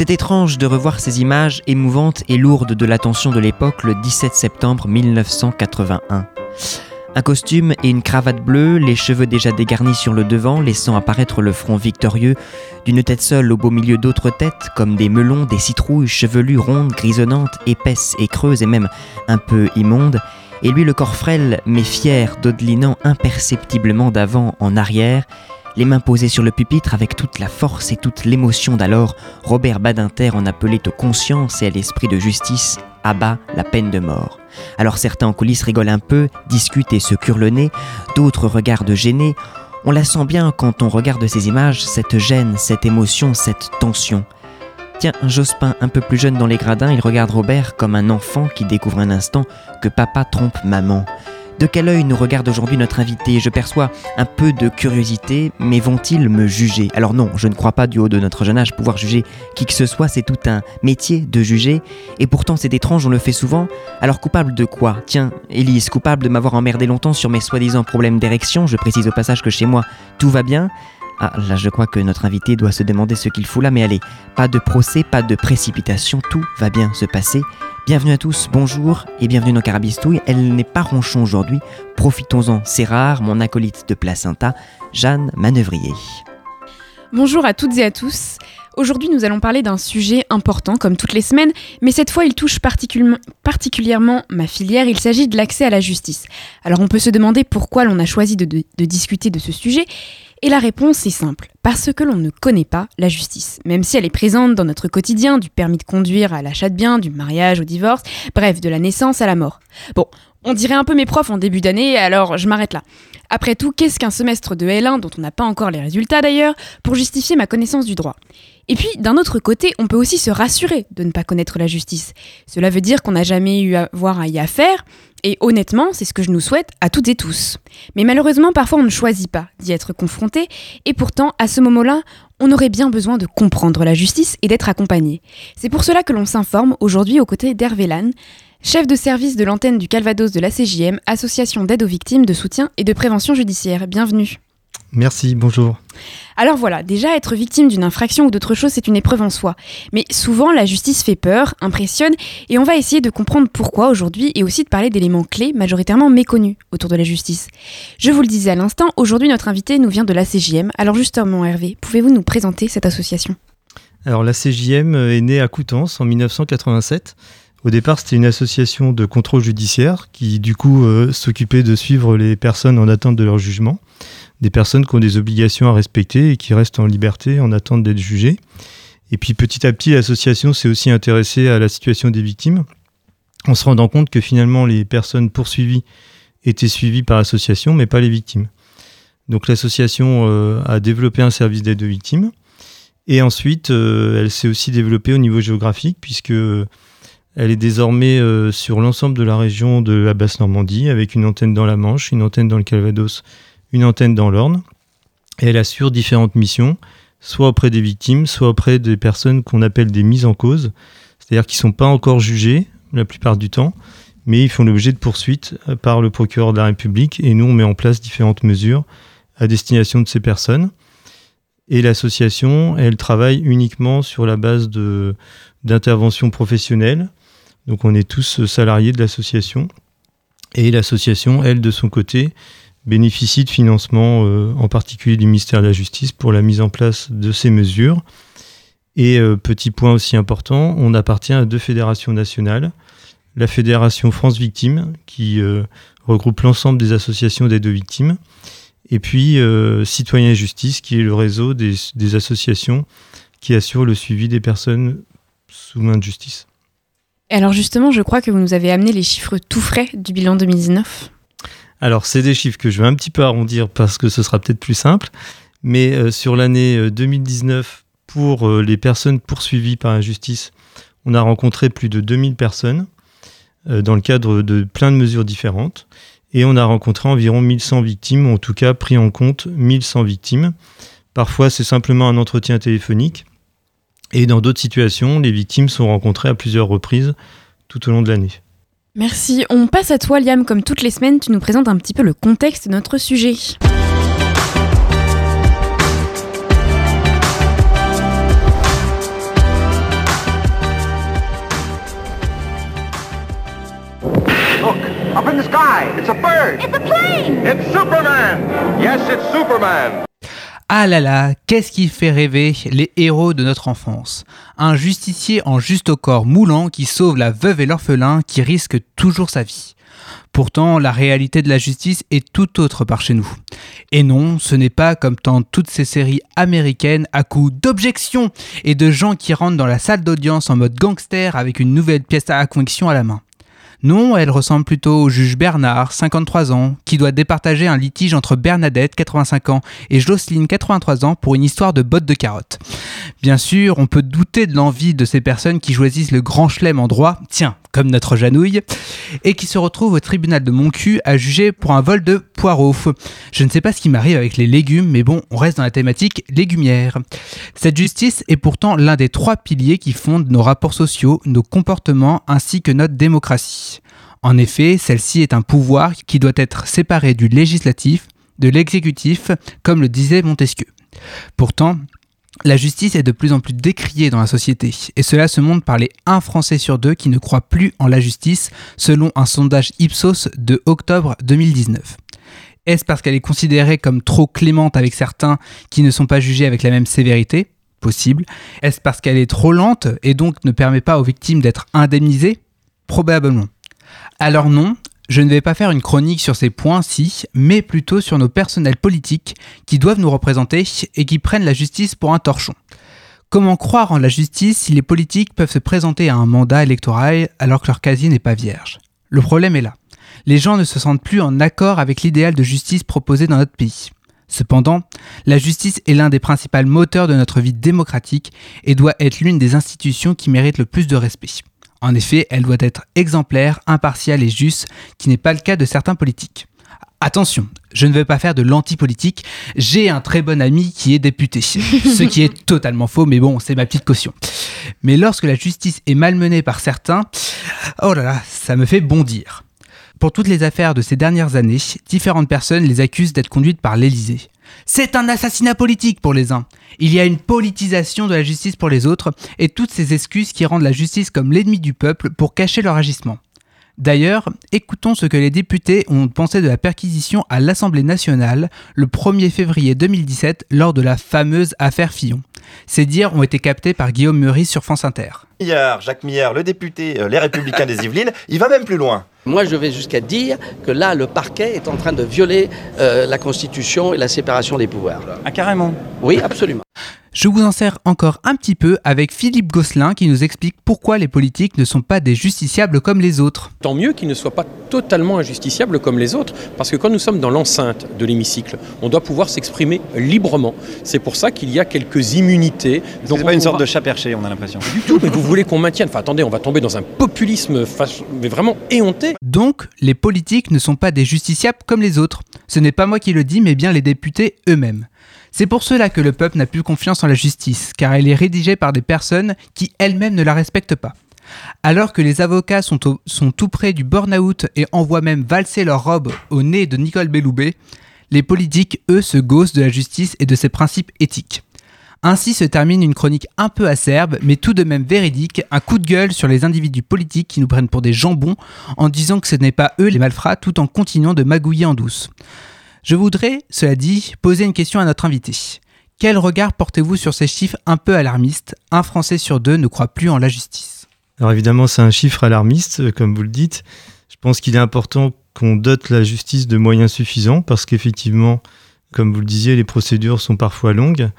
C'est étrange de revoir ces images émouvantes et lourdes de l'attention de l'époque le 17 septembre 1981. Un costume et une cravate bleue, les cheveux déjà dégarnis sur le devant, laissant apparaître le front victorieux, d'une tête seule au beau milieu d'autres têtes, comme des melons, des citrouilles chevelues, rondes, grisonnantes, épaisses et creuses et même un peu immondes, et lui le corps frêle mais fier, dodelinant imperceptiblement d'avant en arrière, les mains posées sur le pupitre avec toute la force et toute l'émotion d'alors, Robert Badinter en appelait aux consciences et à l'esprit de justice abat la peine de mort. Alors certains en coulisses rigolent un peu, discutent et se curent le nez, d'autres regardent gênés. On la sent bien quand on regarde ces images, cette gêne, cette émotion, cette tension. Tiens, Jospin, un peu plus jeune dans les gradins, il regarde Robert comme un enfant qui découvre un instant que papa trompe maman. De quel œil nous regarde aujourd'hui notre invité? Je perçois un peu de curiosité, mais vont-ils me juger? Alors non, je ne crois pas du haut de notre jeune âge pouvoir juger qui que ce soit, c'est tout un métier de juger, et pourtant c'est étrange, on le fait souvent. Alors coupable de quoi? Tiens, Élise, coupable de m'avoir emmerdé longtemps sur mes soi-disant problèmes d'érection, je précise au passage que chez moi tout va bien, ah, là, je crois que notre invité doit se demander ce qu'il fout là, mais allez, pas de procès, pas de précipitation, tout va bien se passer. Bienvenue à tous, bonjour et bienvenue dans Carabistouille. Elle n'est pas ronchon aujourd'hui, profitons-en, c'est rare, mon acolyte de placenta, Jeanne Manœuvrier. Bonjour à toutes et à tous. Aujourd'hui, nous allons parler d'un sujet important, comme toutes les semaines, mais cette fois, il touche particulièrement ma filière. Il s'agit de l'accès à la justice. Alors, on peut se demander pourquoi l'on a choisi de, de discuter de ce sujet. Et la réponse est simple, parce que l'on ne connaît pas la justice, même si elle est présente dans notre quotidien, du permis de conduire à l'achat de biens, du mariage au divorce, bref, de la naissance à la mort. Bon, on dirait un peu mes profs en début d'année, alors je m'arrête là. Après tout, qu'est-ce qu'un semestre de L1 dont on n'a pas encore les résultats d'ailleurs, pour justifier ma connaissance du droit? Et puis, d'un autre côté, on peut aussi se rassurer de ne pas connaître la justice. Cela veut dire qu'on n'a jamais eu à voir à y affaire, et honnêtement, c'est ce que je nous souhaite à toutes et tous. Mais malheureusement, parfois on ne choisit pas d'y être confronté, et pourtant, à ce moment-là, on aurait bien besoin de comprendre la justice et d'être accompagné. C'est pour cela que l'on s'informe aujourd'hui aux côtés d'Hervé Lannes, chef de service de l'antenne du Calvados de la CJM, association d'aide aux victimes, de soutien et de prévention judiciaire. Bienvenue. Merci, bonjour. Alors voilà, déjà être victime d'une infraction ou d'autre chose, c'est une épreuve en soi. Mais souvent, la justice fait peur, impressionne, et on va essayer de comprendre pourquoi aujourd'hui et aussi de parler d'éléments clés majoritairement méconnus autour de la justice. Je vous le disais à l'instant, aujourd'hui notre invité nous vient de la CJM. Alors justement, Hervé, pouvez-vous nous présenter cette association? Alors la CJM est née à Coutances en 1987. Au départ, c'était une association de contrôle judiciaire qui, du coup, euh, s'occupait de suivre les personnes en attente de leur jugement des personnes qui ont des obligations à respecter et qui restent en liberté en attente d'être jugées. Et puis petit à petit, l'association s'est aussi intéressée à la situation des victimes, en se rendant compte que finalement les personnes poursuivies étaient suivies par l'association, mais pas les victimes. Donc l'association euh, a développé un service d'aide aux victimes. Et ensuite, euh, elle s'est aussi développée au niveau géographique, puisque elle est désormais euh, sur l'ensemble de la région de la Basse-Normandie, avec une antenne dans la Manche, une antenne dans le Calvados une antenne dans l'Orne elle assure différentes missions, soit auprès des victimes, soit auprès des personnes qu'on appelle des mises en cause, c'est-à-dire qui ne sont pas encore jugées la plupart du temps, mais ils font l'objet de poursuites par le procureur de la République et nous on met en place différentes mesures à destination de ces personnes. Et l'association, elle travaille uniquement sur la base de d'intervention professionnelle. Donc on est tous salariés de l'association. Et l'association, elle, de son côté, bénéficie de financement, euh, en particulier du ministère de la Justice, pour la mise en place de ces mesures. Et euh, petit point aussi important, on appartient à deux fédérations nationales. La Fédération France Victimes, qui euh, regroupe l'ensemble des associations d'aide aux victimes, et puis Citoyens et Justice, qui est le réseau des, des associations qui assurent le suivi des personnes sous main de justice. Alors justement, je crois que vous nous avez amené les chiffres tout frais du bilan 2019. Alors, c'est des chiffres que je vais un petit peu arrondir parce que ce sera peut-être plus simple. Mais euh, sur l'année 2019, euh, pour euh, les personnes poursuivies par la justice, On a rencontré plus de 2000 personnes dans le cadre de plein de mesures différentes. Et on a rencontré environ 1100 victimes, ou en tout cas pris en compte 1100 victimes. Parfois, c'est simplement un entretien téléphonique. Et dans d'autres situations, les victimes sont rencontrées à plusieurs reprises tout au long de l'année. Merci. On passe à toi, Liam. Comme toutes les semaines, tu nous présentes un petit peu le contexte de notre sujet. Look, up in the sky. It's a bird. It's a plane. It's Superman. Yes, it's Superman. Ah là là, qu'est-ce qui fait rêver les héros de notre enfance? Un justicier en juste au corps moulant qui sauve la veuve et l'orphelin qui risque toujours sa vie. Pourtant, la réalité de la justice est tout autre par chez nous. Et non, ce n'est pas comme dans toutes ces séries américaines à coups d'objections et de gens qui rentrent dans la salle d'audience en mode gangster avec une nouvelle pièce à conviction à la main. Non, elle ressemble plutôt au juge Bernard, 53 ans, qui doit départager un litige entre Bernadette, 85 ans, et Jocelyne, 83 ans, pour une histoire de bottes de carottes. Bien sûr, on peut douter de l'envie de ces personnes qui choisissent le grand chelem en droit, tiens, comme notre Janouille, et qui se retrouvent au tribunal de Moncu à juger pour un vol de poireaux. Je ne sais pas ce qui m'arrive avec les légumes, mais bon, on reste dans la thématique légumière. Cette justice est pourtant l'un des trois piliers qui fondent nos rapports sociaux, nos comportements ainsi que notre démocratie. En effet, celle-ci est un pouvoir qui doit être séparé du législatif, de l'exécutif, comme le disait Montesquieu. Pourtant, la justice est de plus en plus décriée dans la société, et cela se montre par les 1 Français sur 2 qui ne croient plus en la justice, selon un sondage Ipsos de octobre 2019. Est-ce parce qu'elle est considérée comme trop clémente avec certains qui ne sont pas jugés avec la même sévérité? Possible. Est-ce parce qu'elle est trop lente et donc ne permet pas aux victimes d'être indemnisées? Probablement. Alors non, je ne vais pas faire une chronique sur ces points-ci, mais plutôt sur nos personnels politiques qui doivent nous représenter et qui prennent la justice pour un torchon. Comment croire en la justice si les politiques peuvent se présenter à un mandat électoral alors que leur casier n'est pas vierge? Le problème est là. Les gens ne se sentent plus en accord avec l'idéal de justice proposé dans notre pays. Cependant, la justice est l'un des principaux moteurs de notre vie démocratique et doit être l'une des institutions qui méritent le plus de respect. En effet, elle doit être exemplaire, impartiale et juste, qui n'est pas le cas de certains politiques. Attention, je ne veux pas faire de l'anti-politique, j'ai un très bon ami qui est député, ce qui est totalement faux, mais bon, c'est ma petite caution. Mais lorsque la justice est malmenée par certains, oh là là, ça me fait bondir. Pour toutes les affaires de ces dernières années, différentes personnes les accusent d'être conduites par l'Élysée. C'est un assassinat politique pour les uns. Il y a une politisation de la justice pour les autres et toutes ces excuses qui rendent la justice comme l'ennemi du peuple pour cacher leur agissement. D'ailleurs, écoutons ce que les députés ont pensé de la perquisition à l'Assemblée nationale le 1er février 2017 lors de la fameuse affaire Fillon. Ces dires ont été captés par Guillaume Meurice sur France Inter. Hier, Jacques Millard, le député euh, Les Républicains des Yvelines, il va même plus loin. Moi, je vais jusqu'à dire que là, le parquet est en train de violer euh, la Constitution et la séparation des pouvoirs. Ah, carrément Oui, absolument. Je vous en sers encore un petit peu avec Philippe Gosselin qui nous explique pourquoi les politiques ne sont pas des justiciables comme les autres. Tant mieux qu'ils ne soient pas totalement injusticiables comme les autres, parce que quand nous sommes dans l'enceinte de l'hémicycle, on doit pouvoir s'exprimer librement. C'est pour ça qu'il y a quelques immunités. Donc c'est pas une sorte de chat perché, on a l'impression. Du tout, mais vous voulez qu'on maintienne. Enfin attendez, on va tomber dans un populisme mais vraiment éhonté. Donc, les politiques ne sont pas des justiciables comme les autres. Ce n'est pas moi qui le dis, mais bien les députés eux-mêmes. C'est pour cela que le peuple n'a plus confiance en la justice, car elle est rédigée par des personnes qui elles-mêmes ne la respectent pas. Alors que les avocats sont, tout près du burn-out et envoient même valser leur robe au nez de Nicole Belloubet, les politiques, eux, se gaussent de la justice et de ses principes éthiques. Ainsi se termine une chronique un peu acerbe, mais tout de même véridique, un coup de gueule sur les individus politiques qui nous prennent pour des jambons en disant que ce n'est pas eux les malfrats tout en continuant de magouiller en douce. Je voudrais, cela dit, poser une question à notre invité. Quel regard portez-vous sur ces chiffres un peu alarmistes? Un Français sur deux ne croit plus en la justice. Alors évidemment, c'est un chiffre alarmiste, euh, comme vous le dites. Je pense qu'il est important qu'on dote la justice de moyens suffisants parce qu'effectivement, comme vous le disiez, les procédures sont parfois longues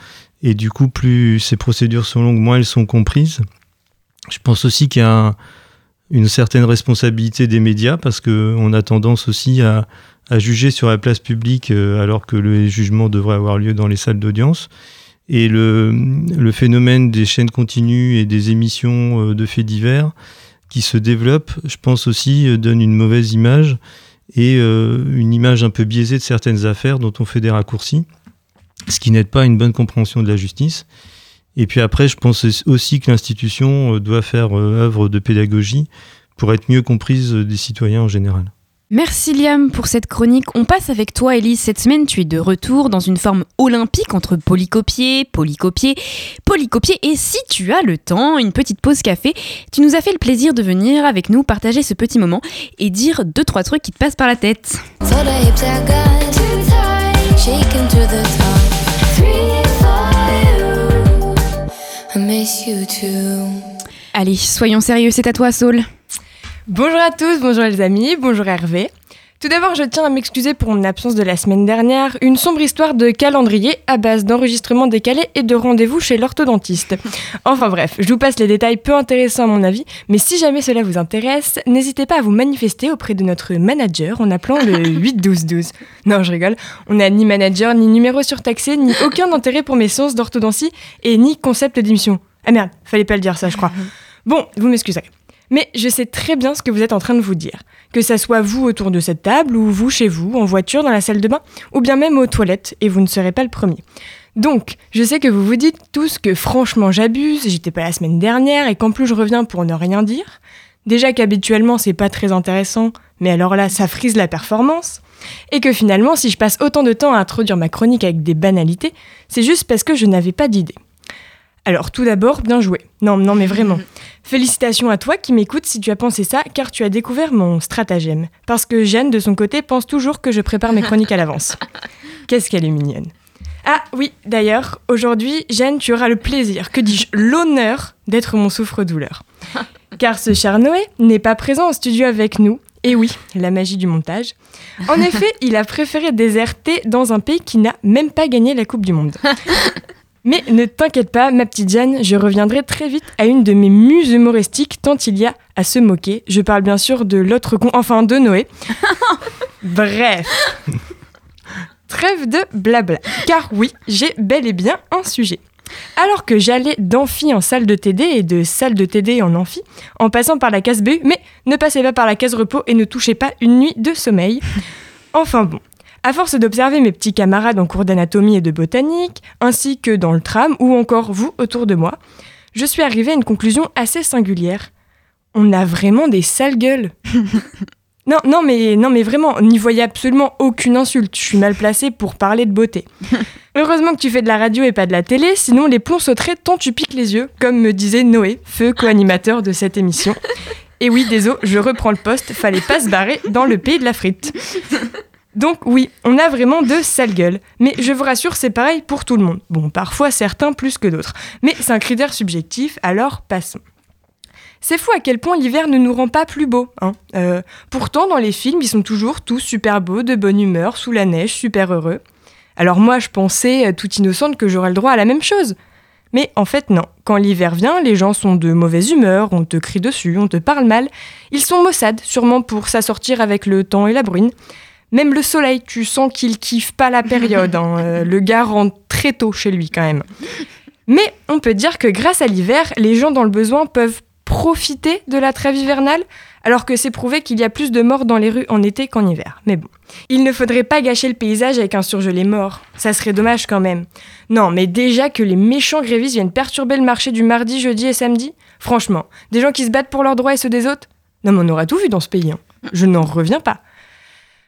et du coup, plus ces procédures sont longues, moins elles sont comprises. Je pense aussi qu'il y a une certaine responsabilité des médias parce qu'on a tendance aussi à, à juger sur la place publique euh, alors que le jugement devrait avoir lieu dans les salles d'audience. Et le, le phénomène des chaînes continues et des émissions euh, de faits divers qui se développent, je pense aussi, euh, donne une mauvaise image et une image un peu biaisée de certaines affaires dont on fait des raccourcis, ce qui n'aide pas à une bonne compréhension de la justice. Et puis après, je pense aussi que l'institution doit faire œuvre de pédagogie pour être mieux comprise des citoyens en général. Merci Liam pour cette chronique. On passe avec toi Elise. Cette semaine, tu es de retour dans une forme olympique entre polycopier, polycopier, polycopier et si tu as le temps, une petite pause café, tu nous as fait le plaisir de venir avec nous partager ce petit moment et dire deux trois trucs qui te passent par la tête. Allez, soyons sérieux, c'est à toi Saul. Bonjour à tous, bonjour les amis, bonjour Hervé. Tout d'abord, je tiens à m'excuser pour mon absence de la semaine dernière. Une sombre histoire de calendrier à base d'enregistrements décalés et de rendez-vous chez l'orthodontiste. Enfin bref, je vous passe les détails peu intéressants à mon avis, mais si jamais cela vous intéresse, n'hésitez pas à vous manifester auprès de notre manager en appelant le 81212. Non, je rigole. On n'a ni manager, ni numéro surtaxé, ni aucun intérêt pour mes séances d'orthodontie et ni concept d'émission. Ah merde, fallait pas le dire ça, je crois. Bon, vous m'excuserez. Mais je sais très bien ce que vous êtes en train de vous dire. Que ça soit vous autour de cette table, ou vous chez vous, en voiture, dans la salle de bain, ou bien même aux toilettes, et vous ne serez pas le premier. Donc, je sais que vous vous dites tous que franchement j'abuse, j'étais pas la semaine dernière, et qu'en plus je reviens pour ne rien dire. Déjà qu'habituellement c'est pas très intéressant, mais alors là ça frise la performance. Et que finalement, si je passe autant de temps à introduire ma chronique avec des banalités, c'est juste parce que je n'avais pas d'idée. Alors tout d'abord, bien joué. Non, non, mais vraiment. Félicitations à toi qui m'écoutes si tu as pensé ça, car tu as découvert mon stratagème. Parce que Jeanne, de son côté, pense toujours que je prépare mes chroniques à l'avance. Qu'est-ce qu'elle est mignonne. Ah oui, d'ailleurs, aujourd'hui, Jeanne, tu auras le plaisir, que dis-je, l'honneur d'être mon souffre-douleur. Car ce cher Noé n'est pas présent en studio avec nous. Et oui, la magie du montage. En effet, il a préféré déserter dans un pays qui n'a même pas gagné la Coupe du Monde. Mais ne t'inquiète pas, ma petite Jeanne, je reviendrai très vite à une de mes muses humoristiques tant il y a à se moquer. Je parle bien sûr de l'autre con, enfin de Noé. Bref. Trêve de blabla. Car oui, j'ai bel et bien un sujet. Alors que j'allais d'amphi en salle de TD et de salle de TD en amphi, en passant par la case BU, mais ne passez pas par la case repos et ne touchez pas une nuit de sommeil. Enfin bon. À force d'observer mes petits camarades en cours d'anatomie et de botanique, ainsi que dans le tram ou encore vous autour de moi, je suis arrivée à une conclusion assez singulière. On a vraiment des sales gueules. non, non, mais non, mais vraiment, n'y voyez absolument aucune insulte. Je suis mal placée pour parler de beauté. Heureusement que tu fais de la radio et pas de la télé, sinon les plombs sauteraient tant tu piques les yeux, comme me disait Noé, feu co-animateur de cette émission. Et oui, désolé, je reprends le poste, fallait pas se barrer dans le pays de la frite. Donc oui, on a vraiment de sales gueules. Mais je vous rassure, c'est pareil pour tout le monde. Bon, parfois certains plus que d'autres. Mais c'est un critère subjectif, alors passons. C'est fou à quel point l'hiver ne nous rend pas plus beaux. Hein. Euh, pourtant, dans les films, ils sont toujours tous super beaux, de bonne humeur, sous la neige, super heureux. Alors moi, je pensais, euh, toute innocente, que j'aurais le droit à la même chose. Mais en fait, non. Quand l'hiver vient, les gens sont de mauvaise humeur, on te crie dessus, on te parle mal. Ils sont maussades, sûrement pour s'assortir avec le temps et la bruine. Même le soleil, tu sens qu'il kiffe pas la période. hein. Euh, le gars rentre très tôt chez lui quand même. Mais on peut dire que grâce à l'hiver, les gens dans le besoin peuvent profiter de la trêve hivernale, alors que c'est prouvé qu'il y a plus de morts dans les rues en été qu'en hiver. Mais bon, il ne faudrait pas gâcher le paysage avec un surgelé mort. Ça serait dommage quand même. Non, mais déjà que les méchants grévistes viennent perturber le marché du mardi, jeudi et samedi, franchement, des gens qui se battent pour leurs droits et ceux des autres, non mais on aura tout vu dans ce pays. hein. Je n'en reviens pas.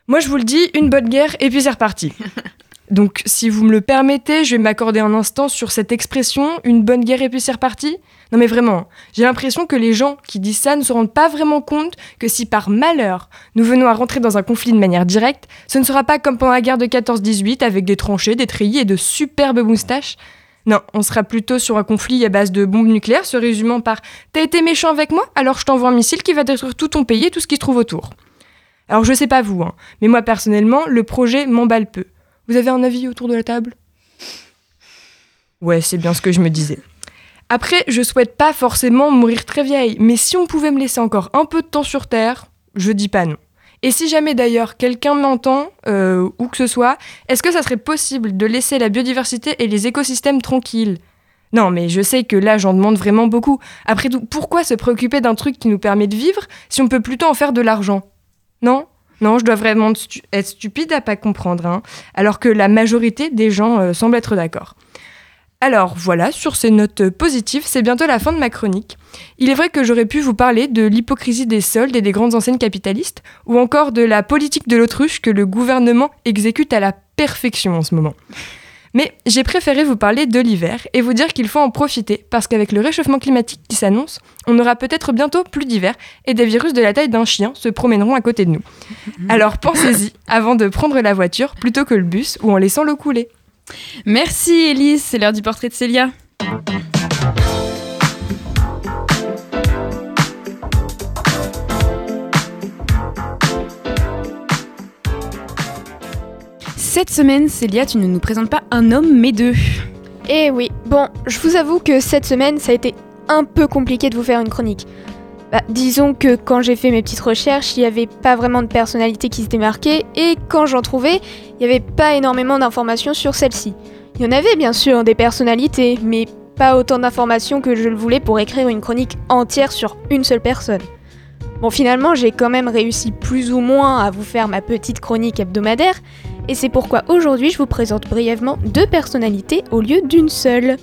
Moi, je vous le dis, une bonne guerre et puis c'est reparti. Donc, si vous me le permettez, je vais m'accorder un instant sur cette expression, une bonne guerre et puis c'est reparti. Non mais vraiment, j'ai l'impression que les gens qui disent ça ne se rendent pas vraiment compte que si par malheur nous venons à rentrer dans un conflit de manière directe, ce ne sera pas comme pendant la guerre de 14-18 avec des tranchées, des treillis et de superbes moustaches. Non, on sera plutôt sur un conflit à base de bombes nucléaires se résumant par T'as été méchant avec moi, alors je t'envoie un missile qui va détruire tout ton pays et tout ce qui se trouve autour. Alors je sais pas vous, hein, mais moi personnellement, le projet m'emballe peu. Vous avez un avis autour de la table? Ouais, c'est bien ce que je me disais. Après, je souhaite pas forcément mourir très vieille, mais si on pouvait me laisser encore un peu de temps sur Terre, je dis pas non. Et si jamais d'ailleurs quelqu'un m'entend, euh, ou que ce soit, est-ce que ça serait possible de laisser la biodiversité et les écosystèmes tranquilles? Non, mais je sais que là j'en demande vraiment beaucoup. Après tout, pourquoi se préoccuper d'un truc qui nous permet de vivre si on peut plutôt en faire de l'argent? Non non, je dois vraiment être stupide à pas comprendre, hein, alors que la majorité des gens euh, semblent être d'accord. Alors voilà, sur ces notes positives, c'est bientôt la fin de ma chronique. Il est vrai que j'aurais pu vous parler de l'hypocrisie des soldes et des grandes enseignes capitalistes, ou encore de la politique de l'autruche que le gouvernement exécute à la perfection en ce moment. Mais j'ai préféré vous parler de l'hiver et vous dire qu'il faut en profiter parce qu'avec le réchauffement climatique qui s'annonce, on aura peut-être bientôt plus d'hiver et des virus de la taille d'un chien se promèneront à côté de nous. Alors pensez-y avant de prendre la voiture plutôt que le bus ou en laissant l'eau couler. Merci Elise, c'est l'heure du portrait de Célia. Cette semaine, Célia, tu ne nous présentes pas un homme mais deux. Eh oui, bon, je vous avoue que cette semaine, ça a été un peu compliqué de vous faire une chronique. Bah, disons que quand j'ai fait mes petites recherches, il n'y avait pas vraiment de personnalité qui se démarquait, et quand j'en trouvais, il n'y avait pas énormément d'informations sur celle-ci. Il y en avait bien sûr des personnalités, mais pas autant d'informations que je le voulais pour écrire une chronique entière sur une seule personne. Bon, finalement, j'ai quand même réussi plus ou moins à vous faire ma petite chronique hebdomadaire, et c'est pourquoi aujourd'hui je vous présente brièvement deux personnalités au lieu d'une seule.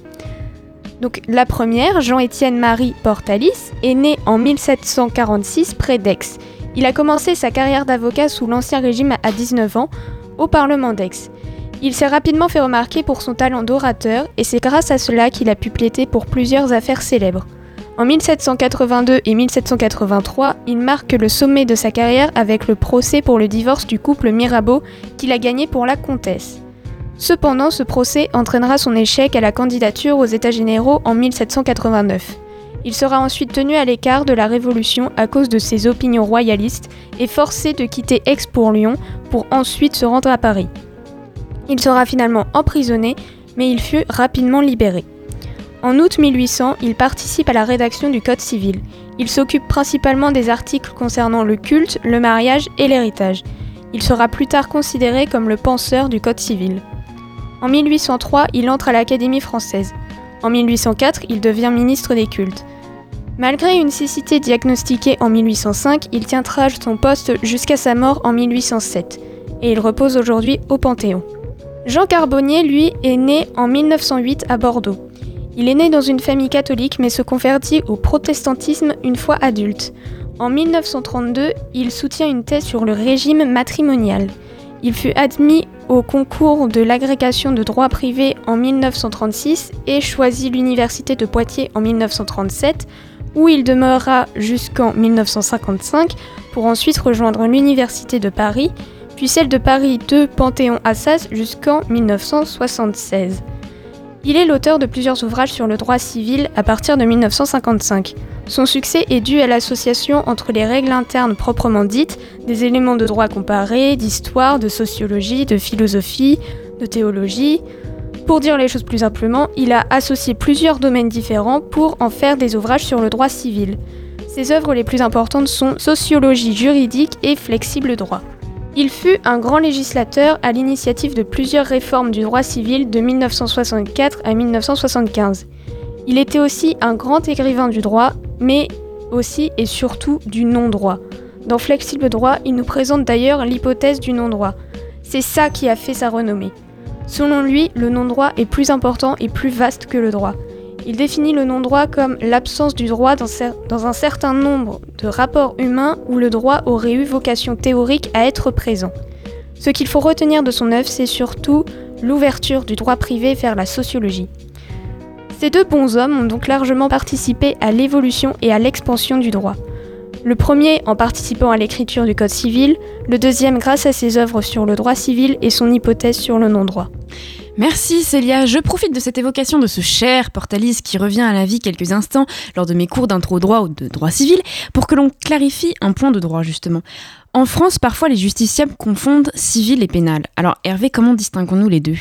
Donc la première, Jean-Étienne Marie Portalis, est né en 1746 près d'Aix. Il a commencé sa carrière d'avocat sous l'Ancien Régime à 19 ans au Parlement d'Aix. Il s'est rapidement fait remarquer pour son talent d'orateur et c'est grâce à cela qu'il a pu plaider pour plusieurs affaires célèbres. En 1782 et 1783, il marque le sommet de sa carrière avec le procès pour le divorce du couple Mirabeau qu'il a gagné pour la comtesse. Cependant, ce procès entraînera son échec à la candidature aux États généraux en 1789. Il sera ensuite tenu à l'écart de la Révolution à cause de ses opinions royalistes et forcé de quitter Aix pour Lyon pour ensuite se rendre à Paris. Il sera finalement emprisonné, mais il fut rapidement libéré. En août 1800, il participe à la rédaction du Code civil. Il s'occupe principalement des articles concernant le culte, le mariage et l'héritage. Il sera plus tard considéré comme le penseur du Code civil. En 1803, il entre à l'Académie française. En 1804, il devient ministre des cultes. Malgré une cécité diagnostiquée en 1805, il tiendra son poste jusqu'à sa mort en 1807, et il repose aujourd'hui au Panthéon. Jean Carbonnier, lui, est né en 1908 à Bordeaux. Il est né dans une famille catholique mais se convertit au protestantisme une fois adulte. En 1932, il soutient une thèse sur le régime matrimonial. Il fut admis au concours de l'agrégation de droit privé en 1936 et choisit l'université de Poitiers en 1937, où il demeurera jusqu'en 1955 pour ensuite rejoindre l'université de Paris, puis celle de Paris 2 Panthéon-Assas jusqu'en 1976. Il est l'auteur de plusieurs ouvrages sur le droit civil à partir de 1955. Son succès est dû à l'association entre les règles internes proprement dites, des éléments de droit comparé, d'histoire, de sociologie, de philosophie, de théologie. Pour dire les choses plus simplement, il a associé plusieurs domaines différents pour en faire des ouvrages sur le droit civil. Ses œuvres les plus importantes sont Sociologie juridique et Flexible droit. Il fut un grand législateur à l'initiative de plusieurs réformes du droit civil de 1964 à 1975. Il était aussi un grand écrivain du droit, mais aussi et surtout du non-droit. Dans Flexible droit, il nous présente d'ailleurs l'hypothèse du non-droit. C'est ça qui a fait sa renommée. Selon lui, le non-droit est plus important et plus vaste que le droit. Il définit le non-droit comme l'absence du droit dans, un certain nombre de rapports humains où le droit aurait eu vocation théorique à être présent. Ce qu'il faut retenir de son œuvre, c'est surtout l'ouverture du droit privé vers la sociologie. Ces deux bons hommes ont donc largement participé à l'évolution et à l'expansion du droit. Le premier en participant à l'écriture du Code civil, le deuxième grâce à ses œuvres sur le droit civil et son hypothèse sur le non-droit. Merci Célia, je profite de cette évocation de ce cher Portalis qui revient à la vie quelques instants lors de mes cours d'intro droit ou de droit civil pour que l'on clarifie un point de droit justement. En France, parfois les justiciables confondent civil et pénal. Alors Hervé, comment distinguons-nous les deux?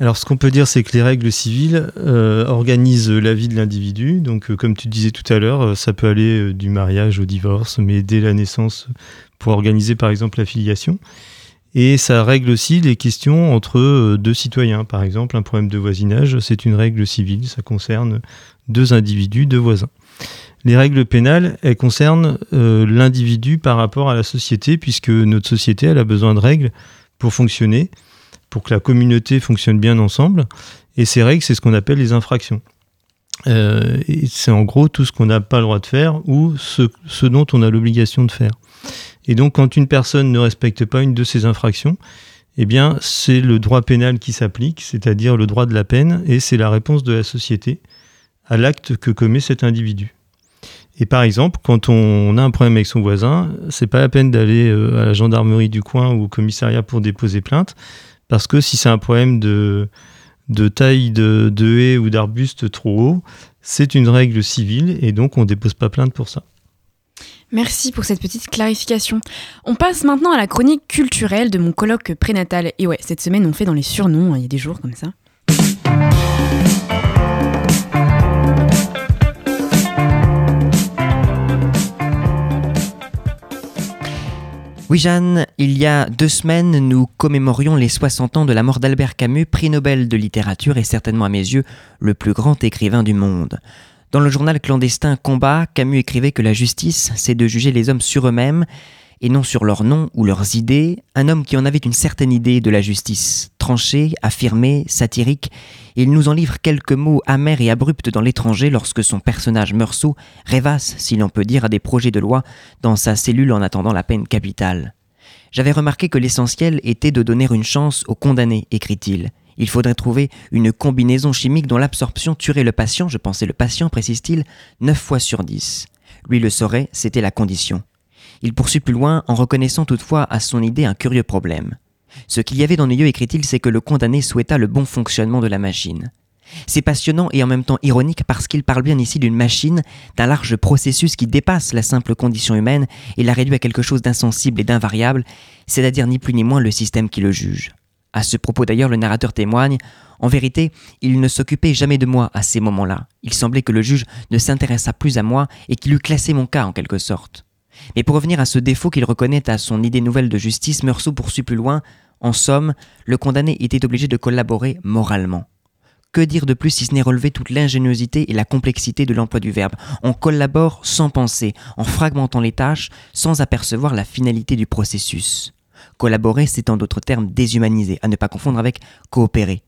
Alors, ce qu'on peut dire, c'est que les règles civiles euh, organisent la vie de l'individu. Donc, euh, comme tu disais tout à l'heure, euh, ça peut aller du mariage au divorce, mais dès la naissance, pour organiser par exemple la filiation. Et ça règle aussi les questions entre euh, deux citoyens. Par exemple, un problème de voisinage, c'est une règle civile, ça concerne deux individus, deux voisins. Les règles pénales, elles concernent euh, l'individu par rapport à la société, puisque notre société, elle a besoin de règles pour fonctionner, pour que la communauté fonctionne bien ensemble. Et ces règles, c'est ce qu'on appelle les infractions. Euh, c'est en gros tout ce qu'on n'a pas le droit de faire ou ce dont on a l'obligation de faire. Et donc, quand une personne ne respecte pas une de ces infractions, eh bien, c'est le droit pénal qui s'applique, c'est-à-dire le droit de la peine, et c'est la réponse de la société à l'acte que commet cet individu. Et par exemple, quand on a un problème avec son voisin, c'est pas la peine d'aller euh, à la gendarmerie du coin ou au commissariat pour déposer plainte, parce que si c'est un problème de, taille de, de haie ou d'arbuste trop haut, c'est une règle civile et donc on dépose pas plainte pour ça. Merci pour cette petite clarification. On passe maintenant à la chronique culturelle de mon colloque prénatal. Et ouais, cette semaine on fait dans les surnoms, il y a des jours comme ça. Oui Jeanne, il y a deux semaines, nous commémorions les 60 ans de la mort d'Albert Camus, prix Nobel de littérature et certainement à mes yeux le plus grand écrivain du monde. Dans le journal clandestin Combat, Camus écrivait que la justice, c'est de juger les hommes sur eux-mêmes et non sur leurs noms ou leurs idées, un homme qui en avait une certaine idée de la justice, tranché, affirmé, satirique, il nous en livre quelques mots amers et abrupts dans l'étranger lorsque son personnage Meursault rêvasse, si l'on peut dire, à des projets de loi dans sa cellule en attendant la peine capitale. J'avais remarqué que l'essentiel était de donner une chance aux condamnés, écrit-il. Il faudrait trouver une combinaison chimique dont l'absorption tuerait le patient, je pensais le patient, précise-t-il, neuf fois sur dix. Lui le saurait, c'était la condition. Il poursuit plus loin en reconnaissant toutefois à son idée un curieux problème. Ce qu'il y avait d'ennuyeux, écrit-il, c'est que le condamné souhaita le bon fonctionnement de la machine. C'est passionnant et en même temps ironique parce qu'il parle bien ici d'une machine, d'un large processus qui dépasse la simple condition humaine et la réduit à quelque chose d'insensible et d'invariable, c'est-à-dire ni plus ni moins le système qui le juge. À ce propos d'ailleurs, le narrateur témoigne, en vérité, il ne s'occupait jamais de moi à ces moments-là. Il semblait que le juge ne s'intéressât plus à moi et qu'il eût classé mon cas en quelque sorte. Mais pour revenir à ce défaut qu'il reconnaît à son idée nouvelle de justice, Meursault poursuit plus loin. En somme, le condamné était obligé de collaborer moralement. Que dire de plus si ce n'est relever toute l'ingéniosité et la complexité de l'emploi du verbe? On collabore sans penser, en fragmentant les tâches, sans apercevoir la finalité du processus. Collaborer, c'est en d'autres termes déshumaniser, à ne pas confondre avec coopérer.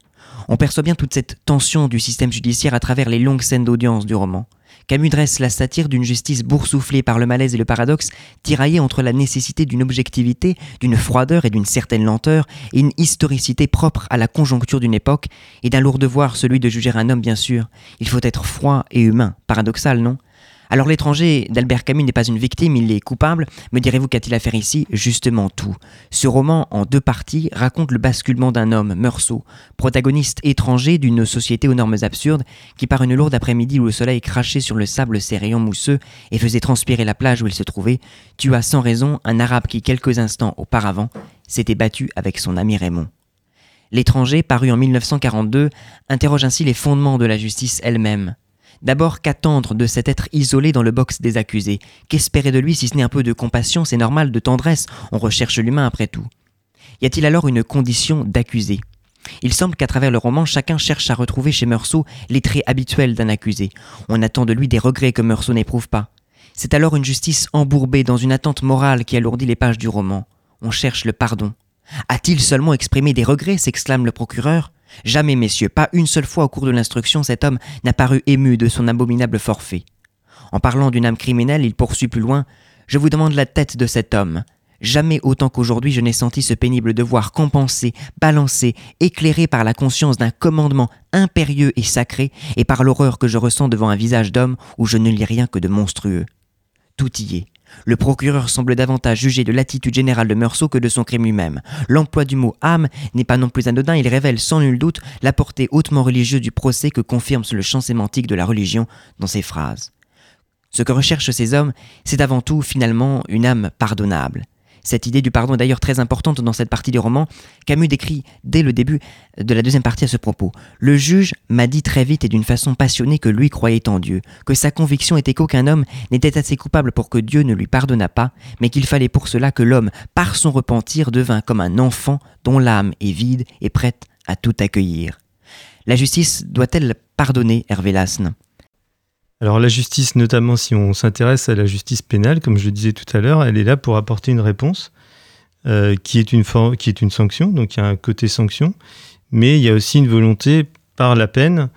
On perçoit bien toute cette tension du système judiciaire à travers les longues scènes d'audience du roman. Camus dresse la satire d'une justice boursouflée par le malaise et le paradoxe, tiraillée entre la nécessité d'une objectivité, d'une froideur et d'une certaine lenteur, et une historicité propre à la conjoncture d'une époque, et d'un lourd devoir, celui de juger un homme bien sûr. Il faut être froid et humain. Paradoxal, non? Alors l'étranger d'Albert Camus n'est pas une victime, il est coupable. Me direz-vous qu'a-t-il à faire ici? Justement tout. Ce roman, en deux parties, raconte le basculement d'un homme, Meursault, protagoniste étranger d'une société aux normes absurdes, qui par une lourde après-midi où le soleil crachait sur le sable ses rayons mousseux et faisait transpirer la plage où il se trouvait, tua sans raison un arabe qui quelques instants auparavant s'était battu avec son ami Raymond. L'étranger, paru en 1942, interroge ainsi les fondements de la justice elle-même. D'abord, qu'attendre de cet être isolé dans le box des accusés? Qu'espérer de lui si ce n'est un peu de compassion? C'est normal, de tendresse, on recherche l'humain après tout. Y a-t-il alors une condition d'accusé? Il semble qu'à travers le roman, chacun cherche à retrouver chez Meursault les traits habituels d'un accusé. On attend de lui des regrets que Meursault n'éprouve pas. C'est alors une justice embourbée dans une attente morale qui alourdit les pages du roman. On cherche le pardon. A-t-il seulement exprimé des regrets? s'exclame le procureur. Jamais, messieurs, pas une seule fois au cours de l'instruction, cet homme n'a paru ému de son abominable forfait. En parlant d'une âme criminelle, il poursuit plus loin Je vous demande la tête de cet homme. Jamais autant qu'aujourd'hui je n'ai senti ce pénible devoir compensé, balancé, éclairé par la conscience d'un commandement impérieux et sacré, et par l'horreur que je ressens devant un visage d'homme où je ne lis rien que de monstrueux. Tout y est, le procureur semble davantage juger de l'attitude générale de Meursault que de son crime lui-même. L'emploi du mot âme n'est pas non plus anodin, il révèle sans nul doute la portée hautement religieuse du procès que confirme le champ sémantique de la religion dans ses phrases. Ce que recherchent ces hommes, c'est avant tout finalement une âme pardonnable. Cette idée du pardon est d'ailleurs très importante dans cette partie du roman. Camus décrit dès le début de la deuxième partie à ce propos. Le juge m'a dit très vite et d'une façon passionnée que lui croyait en Dieu, que sa conviction était qu'aucun homme n'était assez coupable pour que Dieu ne lui pardonnât pas, mais qu'il fallait pour cela que l'homme, par son repentir, devint comme un enfant dont l'âme est vide et prête à tout accueillir. La justice doit-elle pardonner, Hervé Lasne? Alors la justice, notamment si on s'intéresse à la justice pénale, comme je le disais tout à l'heure, elle est là pour apporter une réponse euh, qui, est une qui est une sanction, donc il y a un côté sanction, mais il y a aussi une volonté par la peine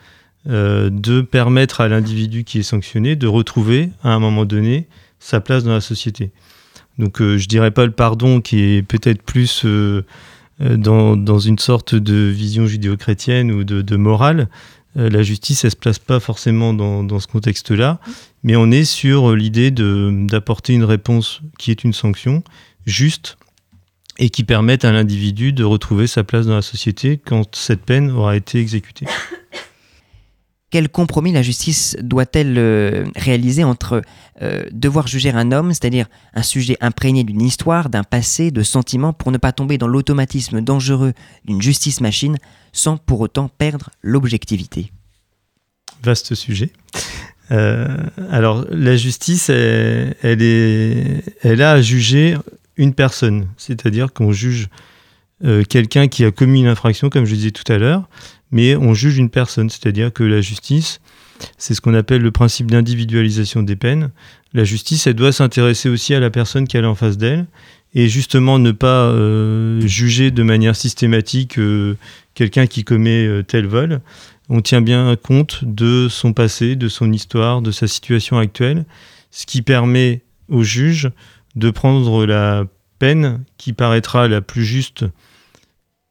euh, de permettre à l'individu qui est sanctionné de retrouver à un moment donné sa place dans la société. Donc euh, je dirais pas le pardon qui est peut-être plus dans, une sorte de vision judéo-chrétienne ou de morale. Euh, la justice, elle se place pas forcément dans, ce contexte-là, mais on est sur euh, l'idée d'apporter une réponse qui est une sanction juste et qui permette à l'individu de retrouver sa place dans la société quand cette peine aura été exécutée. Quel compromis la justice doit-elle euh, réaliser entre euh, devoir juger un homme, c'est-à-dire un sujet imprégné d'une histoire, d'un passé, de sentiments, pour ne pas tomber dans l'automatisme dangereux d'une justice machine, sans pour autant perdre l'objectivité? Vaste sujet. Euh, alors, la justice, elle, est, a à juger une personne, c'est-à-dire qu'on juge quelqu'un qui a commis une infraction, comme je disais tout à l'heure, mais on juge une personne, c'est-à-dire que la justice, c'est ce qu'on appelle le principe d'individualisation des peines. La justice, elle doit s'intéresser aussi à la personne qu'elle a en face d'elle, et justement ne pas euh, juger de manière systématique euh, quelqu'un qui commet euh, tel vol. On tient bien compte de son passé, de son histoire, de sa situation actuelle, ce qui permet au juge de prendre la peine qui paraîtra la plus juste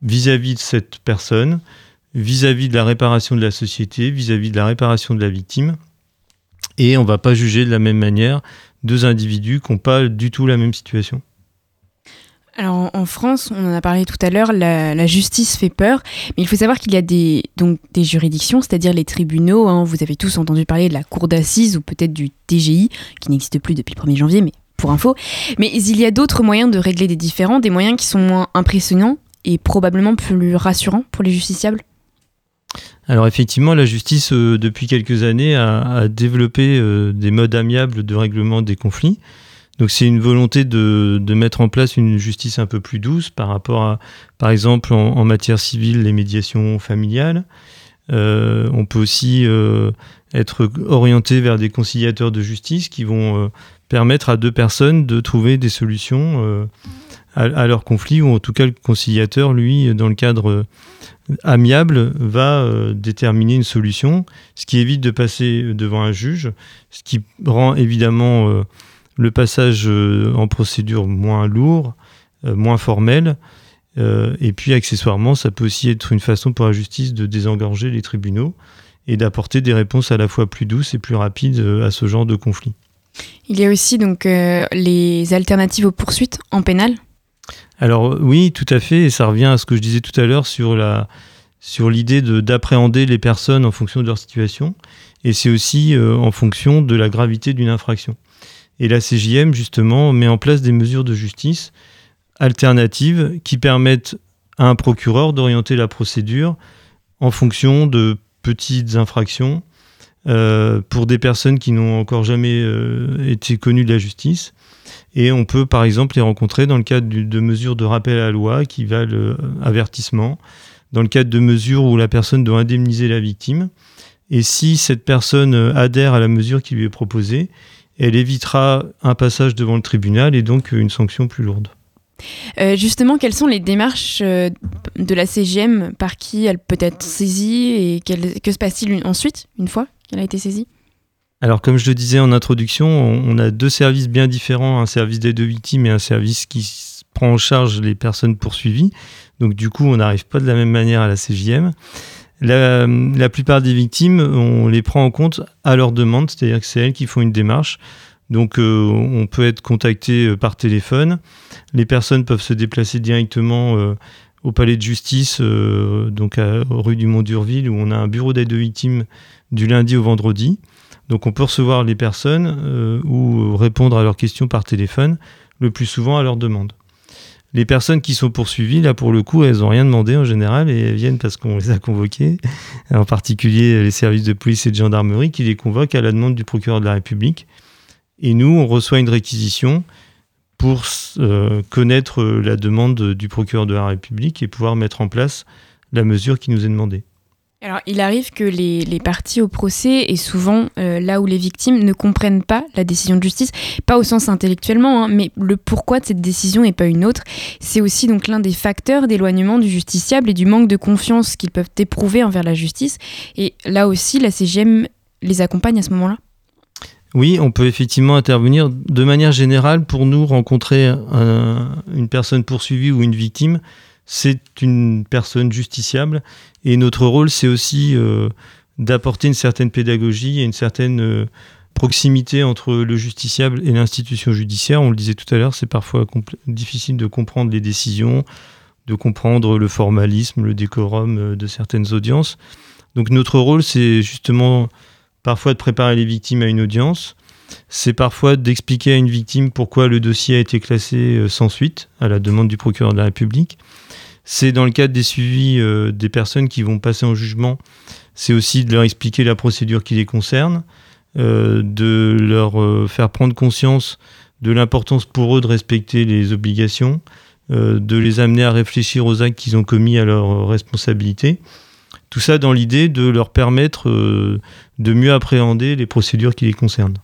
vis-à-vis de cette personne, vis-à-vis de la réparation de la société, vis-à-vis de la réparation de la victime. Et on ne va pas juger de la même manière deux individus qui n'ont pas du tout la même situation. Alors en- France, on en a parlé tout à l'heure, la, la justice fait peur, mais il faut savoir qu'il y a des, donc, des juridictions, c'est-à-dire les tribunaux. hein. vous avez tous entendu parler de la cour d'assises ou peut-être du TGI, qui n'existe plus depuis le 1er janvier, mais pour info. Mais il y a d'autres moyens de régler des différends, des moyens qui sont moins impressionnants et probablement plus rassurants pour les justiciables. Alors effectivement, la justice, euh, depuis quelques années, a, développé euh, des modes amiables de règlement des conflits. Donc c'est une volonté de, mettre en place une justice un peu plus douce par rapport à, par exemple, en, matière civile, les médiations familiales. Euh, on peut aussi être orienté vers des conciliateurs de justice qui vont permettre à deux personnes de trouver des solutions à, leur conflit, ou en tout cas le conciliateur, lui, dans le cadre euh, amiable, va euh, déterminer une solution, ce qui évite de passer devant un juge, ce qui rend évidemment euh, le passage en procédure moins lourd, moins formel. Et puis accessoirement, ça peut aussi être une façon pour la justice de désengorger les tribunaux et d'apporter des réponses à la fois plus douces et plus rapides à ce genre de conflit. Il y a aussi donc les alternatives aux poursuites en pénal. Alors oui, tout à fait, et ça revient à ce que je disais tout à l'heure sur l'idée de- d'appréhender les personnes en fonction de leur situation, et c'est aussi euh, en fonction de la gravité d'une infraction. Et la CJM justement met en place des mesures de justice alternatives qui permettent à un procureur d'orienter la procédure en fonction de petites infractions euh, pour des personnes qui n'ont encore jamais euh, été connues de la justice. Et on peut par exemple les rencontrer dans le cadre de mesures de rappel à la loi qui valent euh, avertissement, dans le cadre de mesures où la personne doit indemniser la victime. Et si cette personne euh, adhère à la mesure qui lui est proposée, elle évitera un passage devant le tribunal et donc euh, une sanction plus lourde. Justement, quelles sont les démarches de la CGM par qui elle peut être saisie et que se passe-t-il ensuite, une fois qu'elle a été saisie? Alors, comme je le disais en introduction, on a deux services bien différents, un service d'aide aux victimes et un service qui prend en charge les personnes poursuivies. Donc, du coup, on n'arrive pas de la même manière à la CJM. La, plupart des victimes, on les prend en compte à leur demande, c'est-à-dire que c'est elles qui font une démarche. Donc, euh, on peut être contacté euh, par téléphone. Les personnes peuvent se déplacer directement euh, au palais de justice, donc à, rue du Mont-Durville, où on a un bureau d'aide aux victimes du lundi au vendredi. Donc on peut recevoir les personnes euh, ou répondre à leurs questions par téléphone, le plus souvent à leur demande. Les personnes qui sont poursuivies, là pour le coup, elles n'ont rien demandé en général et elles viennent parce qu'on les a convoquées, en particulier les services de police et de gendarmerie qui les convoquent à la demande du procureur de la République. Et nous, on reçoit une réquisition pour euh, connaître la demande du procureur de la République et pouvoir mettre en place la mesure qui nous est demandée. Alors, il arrive que les, parties au procès, et souvent euh, là où les victimes ne comprennent pas la décision de justice, pas au sens intellectuellement, hein, mais le pourquoi de cette décision et pas une autre, c'est aussi donc l'un des facteurs d'éloignement du justiciable et du manque de confiance qu'ils peuvent éprouver envers la justice. Et là aussi, la CGM les accompagne à ce moment-là oui, on peut effectivement intervenir de manière générale pour nous rencontrer un, une personne poursuivie ou une victime c'est une personne justiciable. Et notre rôle, c'est aussi euh, d'apporter une certaine pédagogie et une certaine euh, proximité entre le justiciable et l'institution judiciaire. On le disait tout à l'heure, c'est parfois difficile de comprendre les décisions, de comprendre le formalisme, le décorum euh, de certaines audiences. Donc notre rôle, c'est justement parfois de préparer les victimes à une audience. C'est parfois d'expliquer à une victime pourquoi le dossier a été classé sans suite, à la demande du procureur de la République. C'est dans le cadre des suivis euh, des personnes qui vont passer en jugement, c'est aussi de leur expliquer la procédure qui les concerne, euh, de leur euh, faire prendre conscience de l'importance pour eux de respecter les obligations, de les amener à réfléchir aux actes qu'ils ont commis à leur responsabilité. Tout ça dans l'idée de leur permettre de mieux appréhender les procédures qui les concernent.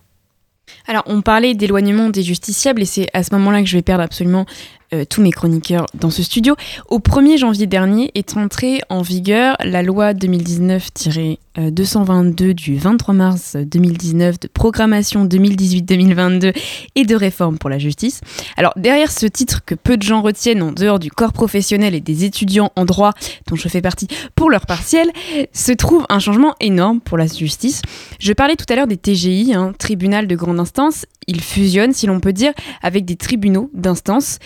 Alors, on parlait d'éloignement des justiciables et c'est à ce moment-là que je vais perdre absolument euh, tous mes chroniqueurs dans ce studio. Au 1er janvier dernier est entrée en vigueur la loi 2019-222 du 23 mars 2019 de programmation 2018-2022 et de réforme pour la justice. Alors derrière ce titre que peu de gens retiennent en dehors du corps professionnel et des étudiants en droit dont je fais partie pour leur partiel, se trouve un changement énorme pour la justice. Je parlais tout à l'heure des TGI, un tribunal de grande instance. Il fusionne, si l'on peut dire, avec des tribunaux d'instance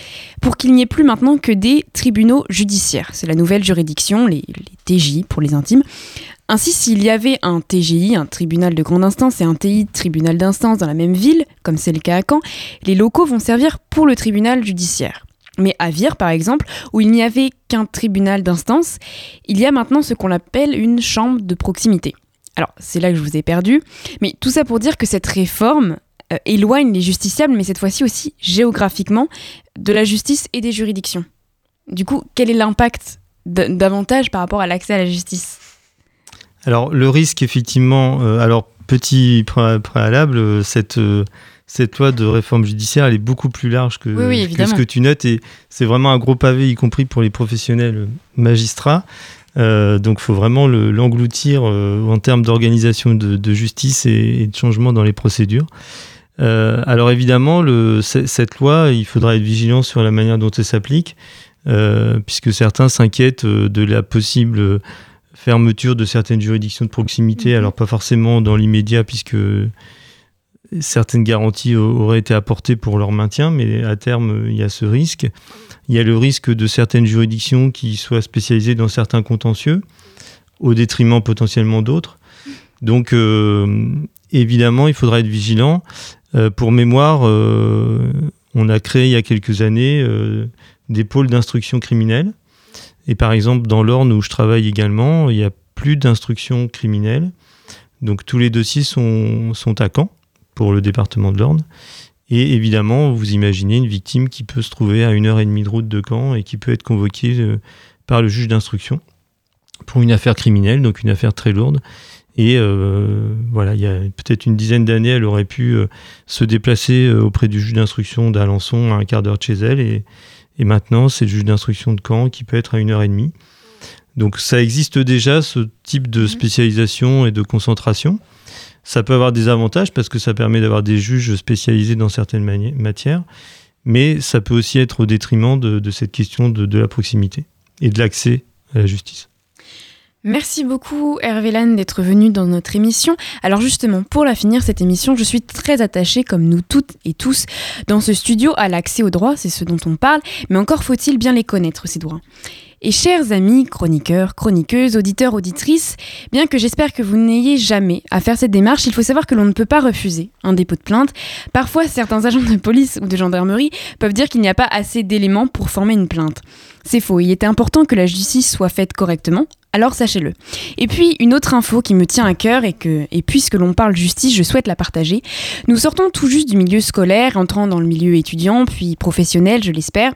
pour qu'il n'y ait plus maintenant que des tribunaux judiciaires. C'est la nouvelle juridiction, les, TJ pour les intimes. Ainsi, s'il y avait un TGI, un tribunal de grande instance, et un TI, tribunal d'instance, dans la même ville, comme c'est le cas à Caen, les locaux vont servir pour le tribunal judiciaire. Mais à Vire, par exemple, où il n'y avait qu'un tribunal d'instance, il y a maintenant ce qu'on appelle une chambre de proximité. Alors, c'est là que je vous ai perdu, mais tout ça pour dire que cette réforme euh, éloigne les justiciables, mais cette fois-ci aussi géographiquement, de la justice et des juridictions. Du coup, quel est l'impact davantage par rapport à l'accès à la justice? Alors, le risque, effectivement, euh, alors, petit préalable, euh, cette, cette loi de réforme judiciaire, elle est beaucoup plus large que, ce que tu notes, et c'est vraiment un gros pavé, y compris pour les professionnels magistrats. donc, il faut vraiment l'engloutir en termes d'organisation de, justice et, de changement dans les procédures. Euh, alors évidemment, cette loi, il faudra être vigilant sur la manière dont elle s'applique, euh, puisque certains s'inquiètent euh, de la possible fermeture de certaines juridictions de proximité, mhm. alors pas forcément dans l'immédiat, puisque certaines garanties auraient été apportées pour leur maintien, mais à terme, il y a ce risque. Il y a le risque de certaines juridictions qui soient spécialisées dans certains contentieux, au détriment potentiellement d'autres. Donc, évidemment, il faudra être vigilant. Euh, pour mémoire, euh, on a créé il y a quelques années euh, des pôles d'instruction criminelle. Et par exemple, dans l'Orne où je travaille également, il n'y a plus d'instruction criminelle. Donc tous les dossiers sont, sont à Caen pour le département de l'Orne. Et évidemment, vous imaginez une victime qui peut se trouver à une heure et demie de route de Caen et qui peut être convoquée par le juge d'instruction pour une affaire criminelle, donc une affaire très lourde. Et euh, voilà, il y a peut-être une dizaine d'années, elle aurait pu euh, se déplacer euh, auprès du juge d'instruction d'Alençon à un quart d'heure de chez elle. Et, et maintenant, c'est le juge d'instruction de Caen qui peut être à une heure et demie. Donc ça existe déjà, ce type de spécialisation et de concentration. Ça peut avoir des avantages parce que ça permet d'avoir des juges spécialisés dans certaines matières, mais ça peut aussi être au détriment de, de cette question de, de la proximité et de l'accès à la justice. Merci beaucoup Hervé Lannes d'être venu dans notre émission. Alors justement, pour la finir cette émission, je suis très attachée, comme nous toutes et tous, dans ce studio à l'accès aux droits, c'est ce dont on parle, mais encore faut-il bien les connaître, ces droits. Et chers amis, chroniqueurs, chroniqueuses, auditeurs, auditrices, bien que j'espère que vous n'ayez jamais à faire cette démarche, il faut savoir que l'on ne peut pas refuser un dépôt de plainte. Parfois, certains agents de police ou de gendarmerie peuvent dire qu'il n'y a pas assez d'éléments pour former une plainte. C'est faux, il était important que la justice soit faite correctement, alors sachez-le. Et puis, une autre info qui me tient à cœur et que, et puisque l'on parle justice, je souhaite la partager. Nous sortons tout juste du milieu scolaire, entrant dans le milieu étudiant, puis professionnel, je l'espère.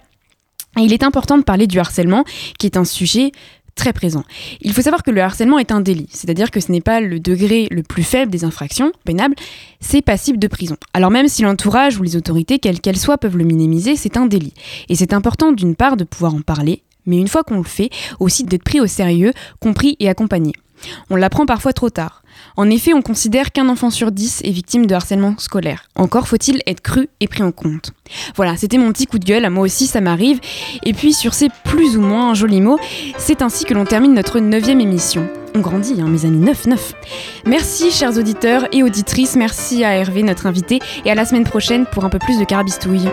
Et il est important de parler du harcèlement, qui est un sujet très présent. Il faut savoir que le harcèlement est un délit, c'est-à-dire que ce n'est pas le degré le plus faible des infractions pénables, c'est passible de prison. Alors même si l'entourage ou les autorités, quelles qu'elles soient, peuvent le minimiser, c'est un délit. Et c'est important d'une part de pouvoir en parler, mais une fois qu'on le fait, aussi d'être pris au sérieux, compris et accompagné. On l'apprend parfois trop tard. En effet, on considère qu'un enfant sur dix est victime de harcèlement scolaire. Encore faut-il être cru et pris en compte. Voilà, c'était mon petit coup de gueule, moi aussi ça m'arrive. Et puis sur ces plus ou moins jolis mots, c'est ainsi que l'on termine notre neuvième émission. On grandit, hein, mes amis, 9-9. Merci chers auditeurs et auditrices, merci à Hervé, notre invité, et à la semaine prochaine pour un peu plus de carabistouille.